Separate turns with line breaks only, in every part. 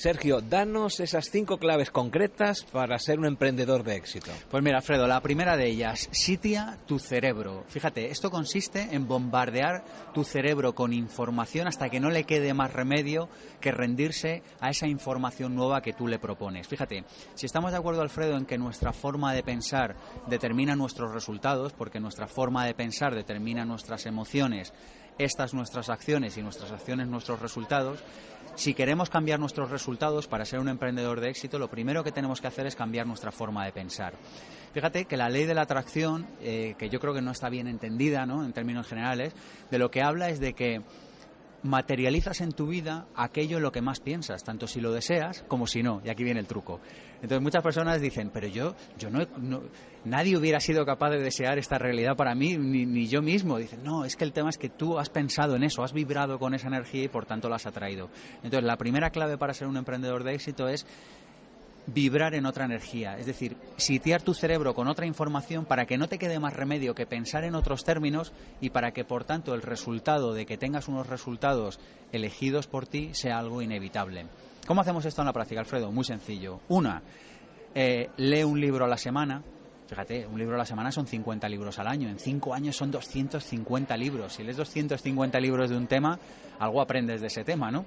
Sergio, danos esas cinco claves concretas para ser un emprendedor de éxito.
Pues mira, Alfredo, la primera de ellas, sitia tu cerebro. Fíjate, esto consiste en bombardear tu cerebro con información hasta que no le quede más remedio que rendirse a esa información nueva que tú le propones. Fíjate, si estamos de acuerdo, Alfredo, en que nuestra forma de pensar determina nuestros resultados, porque nuestra forma de pensar determina nuestras emociones, estas nuestras acciones y nuestras acciones nuestros resultados, si queremos cambiar nuestros resultados para ser un emprendedor de éxito, lo primero que tenemos que hacer es cambiar nuestra forma de pensar. Fíjate que la ley de la atracción, eh, que yo creo que no está bien entendida ¿no? en términos generales, de lo que habla es de que materializas en tu vida aquello en lo que más piensas, tanto si lo deseas como si no. Y aquí viene el truco. Entonces muchas personas dicen, pero yo, yo no, nadie hubiera sido capaz de desear esta realidad para mí, ni, ni, yo mismo. Dicen, no, es que el tema es que tú has pensado en eso, has vibrado con esa energía y por tanto la has atraído. Entonces la primera clave para ser un emprendedor de éxito es vibrar en otra energía, es decir, sitiar tu cerebro con otra información para que no te quede más remedio que pensar en otros términos y para que, por tanto, el resultado de que tengas unos resultados elegidos por ti sea algo inevitable. ¿Cómo hacemos esto en la práctica, Alfredo? Muy sencillo. Una, eh, lee un libro a la semana. Fíjate, un libro a la semana son 50 libros al año. En cinco años son 250 libros. Si lees 250 libros de un tema, algo aprendes de ese tema, ¿no?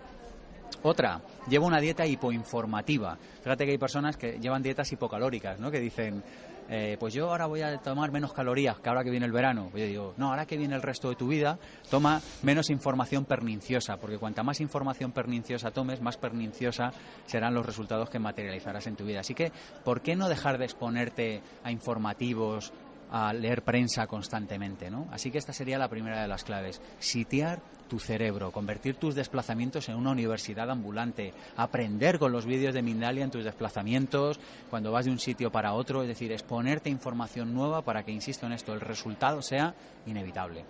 Otra, lleva una dieta hipoinformativa. Fíjate que hay personas que llevan dietas hipocalóricas, ¿no? Que dicen, eh, pues yo ahora voy a tomar menos calorías que ahora que viene el verano. Pues yo digo, no, ahora que viene el resto de tu vida, toma menos información perniciosa, porque cuanta más información perniciosa tomes, más perniciosa serán los resultados que materializarás en tu vida. Así que, ¿por qué no dejar de exponerte a informativos, a leer prensa constantemente, ¿no? Así que esta sería la primera de las claves. Sitiar tu cerebro, convertir tus desplazamientos en una universidad ambulante, aprender con los vídeos de Mindalia en tus desplazamientos, cuando vas de un sitio para otro, es decir, exponerte información nueva para que, insisto en esto, el resultado sea inevitable.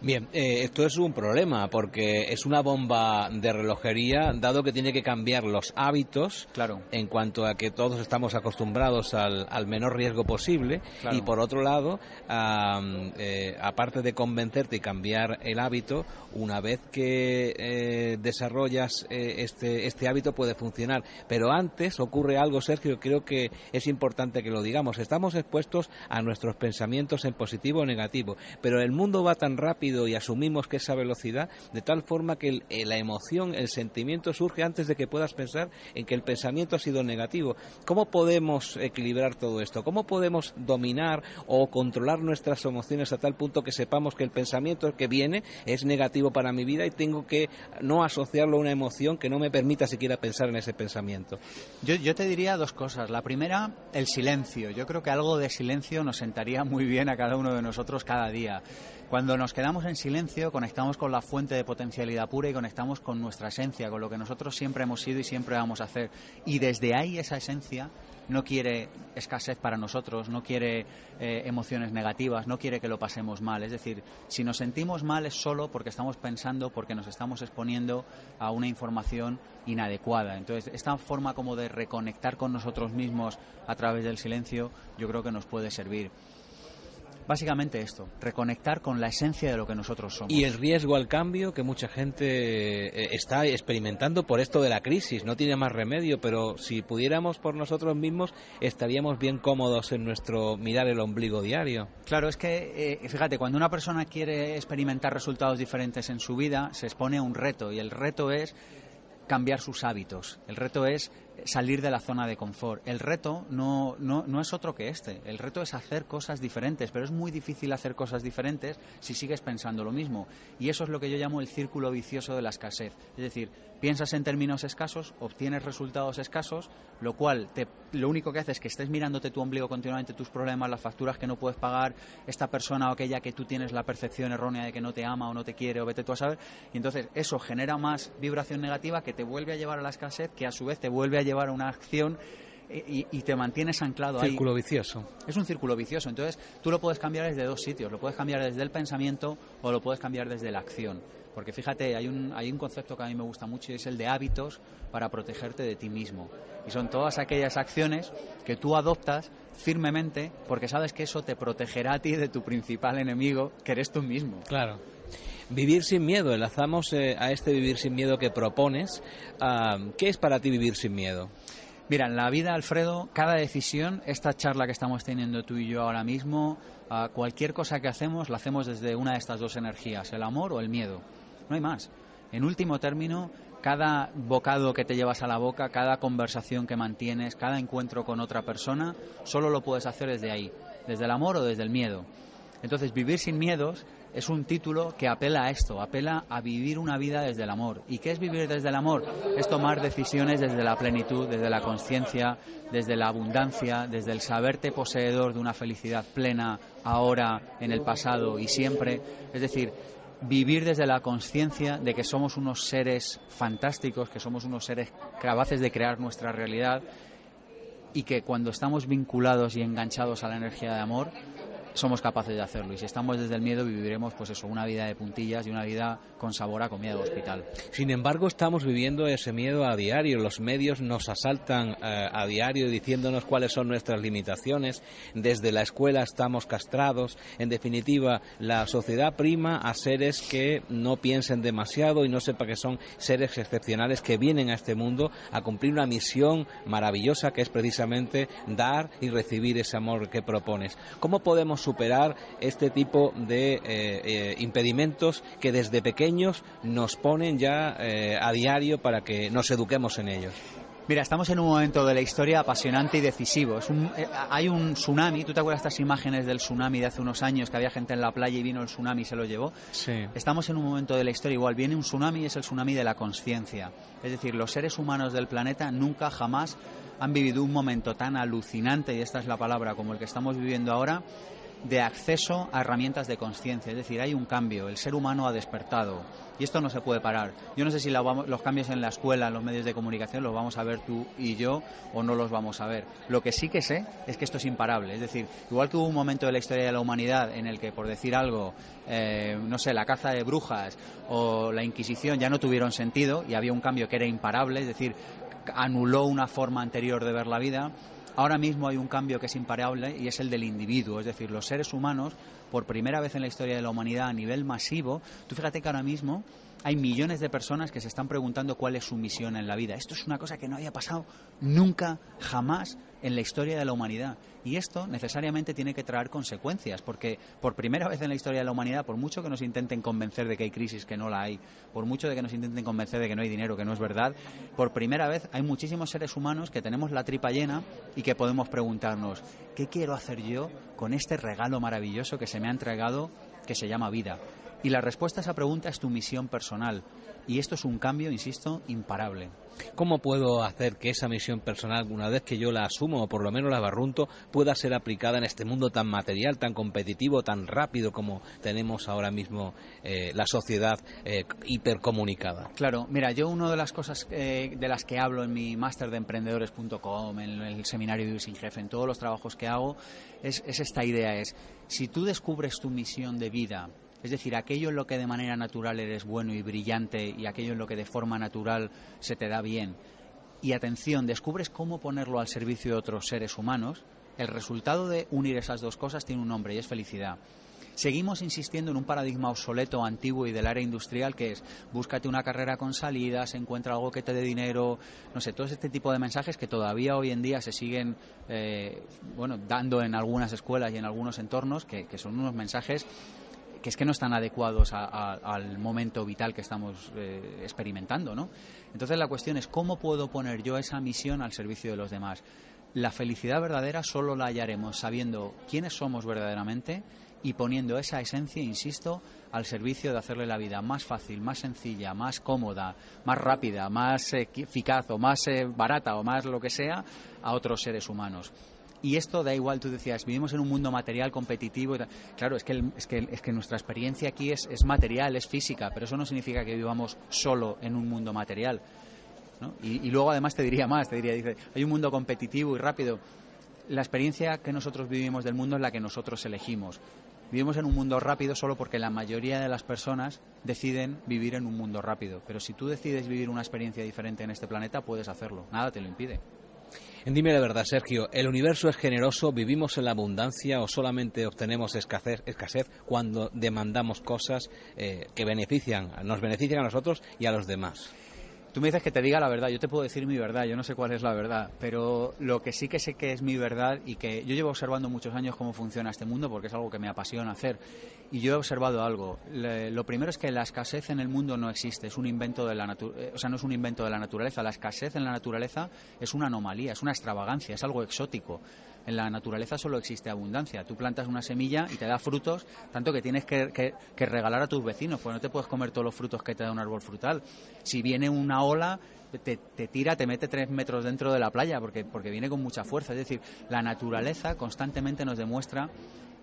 Bien, eh, esto es un problema porque es una bomba de relojería, dado que tiene que cambiar los hábitos
claro.
en cuanto a que todos estamos acostumbrados al, al menor riesgo posible
Claro.
y por otro lado, am, eh, aparte de convencerte y cambiar el hábito, una vez que eh, desarrollas eh, este, este hábito puede funcionar. Pero antes ocurre algo, Sergio, creo que es importante que lo digamos. Estamos expuestos a nuestros pensamientos en positivo o negativo, pero el mundo va tan rápido y asumimos que esa velocidad de tal forma que el- eh, la emoción, el sentimiento surge antes de que puedas pensar en que el pensamiento ha sido negativo. ¿Cómo podemos equilibrar todo esto? ¿Cómo podemos dominar o controlar nuestras emociones a tal punto que sepamos que el pensamiento que viene es negativo para mi vida y tengo que no asociarlo a una emoción que no me permita siquiera pensar en ese pensamiento?
Yo, yo te diría dos cosas. La primera, el silencio. Yo creo que algo de silencio nos sentaría muy bien a cada uno de nosotros cada día. Cuando nos quedamos en silencio, conectamos con la fuente de potencialidad pura y conectamos con nuestra esencia, con lo que nosotros siempre hemos sido y siempre vamos a hacer. Y desde ahí esa esencia no quiere escasez para nosotros, no quiere eh, emociones negativas, no quiere que lo pasemos mal. Es decir, si nos sentimos mal es solo porque estamos pensando, porque nos estamos exponiendo a una información inadecuada. Entonces, esta forma como de reconectar con nosotros mismos a través del silencio, yo creo que nos puede servir. Básicamente esto, reconectar con la esencia de lo que nosotros somos.
Y el riesgo al cambio que mucha gente eh, está experimentando por esto de la crisis. No tiene más remedio, pero si pudiéramos por nosotros mismos, estaríamos bien cómodos en nuestro mirar el ombligo diario.
Claro, es que, eh, fíjate, cuando una persona quiere experimentar resultados diferentes en su vida, se expone a un reto y el reto es cambiar sus hábitos. El reto es salir de la zona de confort. El reto no, no, no es otro que este. El reto es hacer cosas diferentes, pero es muy difícil hacer cosas diferentes si sigues pensando lo mismo. Y eso es lo que yo llamo el círculo vicioso de la escasez. Es decir, piensas en términos escasos, obtienes resultados escasos, lo cual te, lo único que hace es que estés mirándote tu ombligo continuamente, tus problemas, las facturas que no puedes pagar, esta persona o aquella que tú tienes la percepción errónea de que no te ama o no te quiere o vete tú a saber. Y entonces eso genera más vibración negativa que te vuelve a llevar a la escasez, que a su vez te vuelve a llevar a una acción y, y te mantienes anclado
ahí. Círculo vicioso.
Es un círculo vicioso. Entonces, tú lo puedes cambiar desde dos sitios. Lo puedes cambiar desde el pensamiento o lo puedes cambiar desde la acción. Porque fíjate, hay un, hay un concepto que a mí me gusta mucho y es el de hábitos para protegerte de ti mismo. Y son todas aquellas acciones que tú adoptas firmemente porque sabes que eso te protegerá a ti de tu principal enemigo, que eres tú mismo.
Claro. Vivir sin miedo, enlazamos eh, a este vivir sin miedo que propones. Ah, ¿Qué es para ti vivir sin miedo?
Mira, en la vida, Alfredo, cada decisión, esta charla que estamos teniendo tú y yo ahora mismo, ah, cualquier cosa que hacemos, la hacemos desde una de estas dos energías, el amor o el miedo. No hay más. En último término, cada bocado que te llevas a la boca, cada conversación que mantienes, cada encuentro con otra persona, solo lo puedes hacer desde ahí, desde el amor o desde el miedo. Entonces, vivir sin miedos es un título que apela a esto, apela a vivir una vida desde el amor. ¿Y qué es vivir desde el amor? Es tomar decisiones desde la plenitud, desde la conciencia, desde la abundancia, desde el saberte poseedor de una felicidad plena ahora, en el pasado y siempre. Es decir, vivir desde la conciencia de que somos unos seres fantásticos, que somos unos seres capaces de crear nuestra realidad y que cuando estamos vinculados y enganchados a la energía de amor, somos capaces de hacerlo. Y si estamos desde el miedo, viviremos, pues eso, una vida de puntillas y una vida con sabor a comida de hospital.
Sin embargo, estamos viviendo ese miedo a diario. Los medios nos asaltan eh, a diario diciéndonos cuáles son nuestras limitaciones. Desde la escuela estamos castrados. En definitiva, la sociedad prima a seres que no piensen demasiado y no sepa que son seres excepcionales que vienen a este mundo a cumplir una misión maravillosa que es precisamente dar y recibir ese amor que propones. ¿Cómo podemos superar este tipo de eh, eh, impedimentos que desde pequeños nos ponen ya eh, a diario para que nos eduquemos en ellos.
Mira, estamos en un momento de la historia apasionante y decisivo. hay un tsunami, ¿tú te acuerdas estas imágenes del tsunami de hace unos años que había gente en la playa y vino el tsunami y se lo llevó?
Sí.
Estamos en un momento de la historia igual. Viene un tsunami y es el tsunami de la conciencia. Es decir, los seres humanos del planeta nunca jamás han vivido un momento tan alucinante, y esta es la palabra, como el que estamos viviendo ahora, de acceso a herramientas de conciencia. Es decir, hay un cambio, el ser humano ha despertado y esto no se puede parar. Yo no sé si los cambios en la escuela, en los medios de comunicación, los vamos a ver tú y yo o no los vamos a ver. Lo que sí que sé es que esto es imparable. Es decir, igual que hubo un momento de la historia de la humanidad en el que, por decir algo, eh, no sé, la caza de brujas o la Inquisición ya no tuvieron sentido y había un cambio que era imparable, es decir, anuló una forma anterior de ver la vida Ahora mismo hay un cambio que es imparable y es el del individuo, es decir, los seres humanos, por primera vez en la historia de la humanidad a nivel masivo, tú fíjate que ahora mismo hay millones de personas que se están preguntando cuál es su misión en la vida. Esto es una cosa que no había pasado nunca, jamás en la historia de la humanidad. Y esto necesariamente tiene que traer consecuencias, porque por primera vez en la historia de la humanidad, por mucho que nos intenten convencer de que hay crisis, que no la hay, por mucho de que nos intenten convencer de que no hay dinero, que no es verdad, por primera vez hay muchísimos seres humanos que tenemos la tripa llena y que podemos preguntarnos, ¿qué quiero hacer yo con este regalo maravilloso que se me ha entregado que se llama vida? Y la respuesta a esa pregunta es tu misión personal. Y esto es un cambio, insisto, imparable.
¿Cómo puedo hacer que esa misión personal, una vez que yo la asumo o por lo menos la barrunto, pueda ser aplicada en este mundo tan material, tan competitivo, tan rápido como tenemos ahora mismo eh, la sociedad eh, hipercomunicada?
Claro, mira, yo una de las cosas eh, de las que hablo en mi máster de emprendedores.com, en el seminario de Sin Jefe, en todos los trabajos que hago, es, es esta idea, es si tú descubres tu misión de vida, es decir, aquello en lo que de manera natural eres bueno y brillante y aquello en lo que de forma natural se te da bien. Y atención, descubres cómo ponerlo al servicio de otros seres humanos. El resultado de unir esas dos cosas tiene un nombre y es felicidad. Seguimos insistiendo en un paradigma obsoleto, antiguo y del área industrial que es búscate una carrera con salidas, encuentra algo que te dé dinero, no sé, todo este tipo de mensajes que todavía hoy en día se siguen eh, bueno, dando en algunas escuelas y en algunos entornos, que son unos mensajes que es que no están adecuados al momento vital que estamos eh, experimentando, ¿no? Entonces la cuestión es cómo puedo poner yo esa misión al servicio de los demás. La felicidad verdadera solo la hallaremos sabiendo quiénes somos verdaderamente y poniendo esa esencia, insisto, al servicio de hacerle la vida más fácil, más sencilla, más cómoda, más rápida, más eficaz o más eh, barata o más lo que sea a otros seres humanos. Y esto da igual, tú decías, vivimos en un mundo material competitivo. Claro, es que, es que, es que nuestra experiencia aquí es, es material, es física, pero eso no significa que vivamos solo en un mundo material. Y, y, luego además te diría más, te diría, dice, hay un mundo competitivo y rápido. La experiencia que nosotros vivimos del mundo es la que nosotros elegimos. Vivimos en un mundo rápido solo porque la mayoría de las personas deciden vivir en un mundo rápido. Pero si tú decides vivir una experiencia diferente en este planeta, puedes hacerlo. Nada te lo impide.
Dime la verdad, Sergio, ¿el universo es generoso? ¿Vivimos en la abundancia o solamente obtenemos escasez, escasez cuando demandamos cosas eh, que benefician, nos benefician a nosotros y a los demás?
Tú me dices que te diga la verdad, yo te puedo decir mi verdad, yo no sé cuál es la verdad, pero lo que sí que sé que es mi verdad y que yo llevo observando muchos años cómo funciona este mundo porque es algo que me apasiona hacer y yo he observado algo. lo primero es que la escasez en el mundo no existe, es un invento de la eh, o sea, no es un invento de la naturaleza, la escasez en la naturaleza es una anomalía, es una extravagancia, es algo exótico. En la naturaleza solo existe abundancia. Tú plantas una semilla y te da frutos, tanto que tienes que, regalar a tus vecinos, pues no te puedes comer todos los frutos que te da un árbol frutal. Si viene una ola, te, te, tira, te mete tres metros dentro de la playa porque, porque viene con mucha fuerza. Es decir, la naturaleza constantemente nos demuestra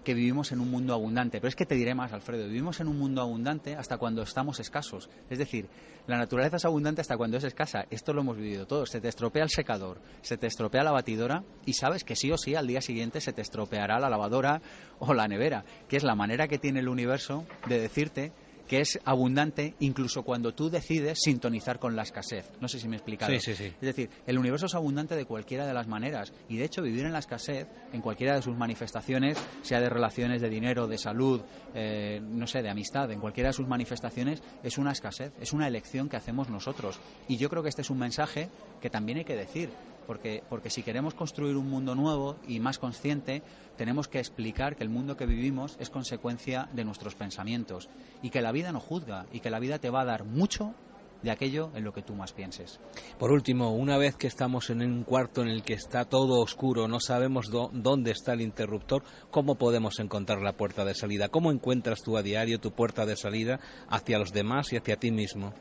que vivimos en un mundo abundante. Pero es que te diré más, Alfredo, vivimos en un mundo abundante hasta cuando estamos escasos. Es decir, la naturaleza es abundante hasta cuando es escasa. Esto lo hemos vivido todos. Se te estropea el secador, se te estropea la batidora y sabes que sí o sí al día siguiente se te estropeará la lavadora o la nevera, que es la manera que tiene el universo de decirte que es abundante incluso cuando tú decides sintonizar con la escasez. No sé si me he explicado.
Sí, sí, sí.
Es decir, el universo es abundante de cualquiera de las maneras y de hecho vivir en la escasez, en cualquiera de sus manifestaciones, sea de relaciones de dinero, de salud, eh, no sé, de amistad, en cualquiera de sus manifestaciones, es una escasez, es una elección que hacemos nosotros. Y yo creo que este es un mensaje que también hay que decir porque, porque si queremos construir un mundo nuevo y más consciente, tenemos que explicar que el mundo que vivimos es consecuencia de nuestros pensamientos y que la vida no juzga y que la vida te va a dar mucho de aquello en lo que tú más pienses.
Por último, una vez que estamos en un cuarto en el que está todo oscuro, no sabemos dónde está el interruptor, ¿cómo podemos encontrar la puerta de salida? ¿Cómo encuentras tú a diario tu puerta de salida hacia los demás y hacia ti mismo?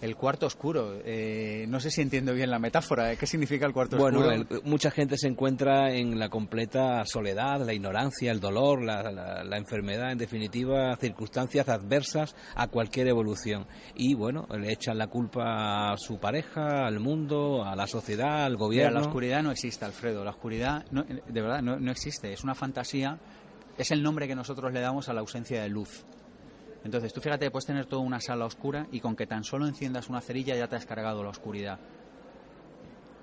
El cuarto oscuro. Eh, no sé si entiendo bien la metáfora. ¿Qué significa el cuarto oscuro?
Bueno, mucha gente se encuentra en la completa soledad, la ignorancia, el dolor, la, enfermedad, en definitiva, circunstancias adversas a cualquier evolución. Y bueno, le echan la culpa a su pareja, al mundo, a la sociedad, al gobierno.
la oscuridad no existe, Alfredo. La oscuridad, de verdad, no existe. Es una fantasía. Es el nombre que nosotros le damos a la ausencia de luz. Entonces, tú fíjate, puedes tener toda una sala oscura y con que tan solo enciendas una cerilla ya te has cargado la oscuridad.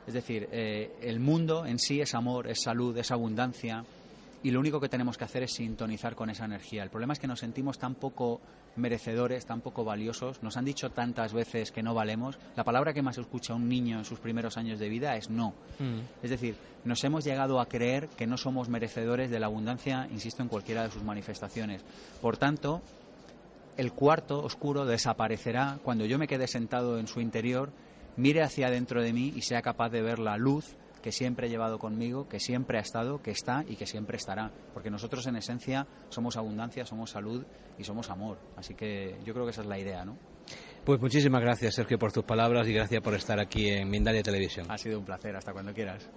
Es decir, eh, el mundo en sí es amor, es salud, es abundancia y lo único que tenemos que hacer es sintonizar con esa energía. El problema es que nos sentimos tan poco merecedores, tan poco valiosos. Nos han dicho tantas veces que no valemos. La palabra que más escucha un niño en sus primeros años de vida es no. Mm. Es decir, nos hemos llegado a creer que no somos merecedores de la abundancia, insisto, en cualquiera de sus manifestaciones. Por tanto, el cuarto oscuro desaparecerá cuando yo me quede sentado en su interior, mire hacia dentro de mí y sea capaz de ver la luz que siempre he llevado conmigo, que siempre ha estado, que está y que siempre estará. Porque nosotros en esencia somos abundancia, somos salud y somos amor. Así que yo creo que esa es la idea, ¿no?
Pues muchísimas gracias, Sergio, por tus palabras y gracias por estar aquí en Mindalia Televisión.
Ha sido un placer, hasta cuando quieras.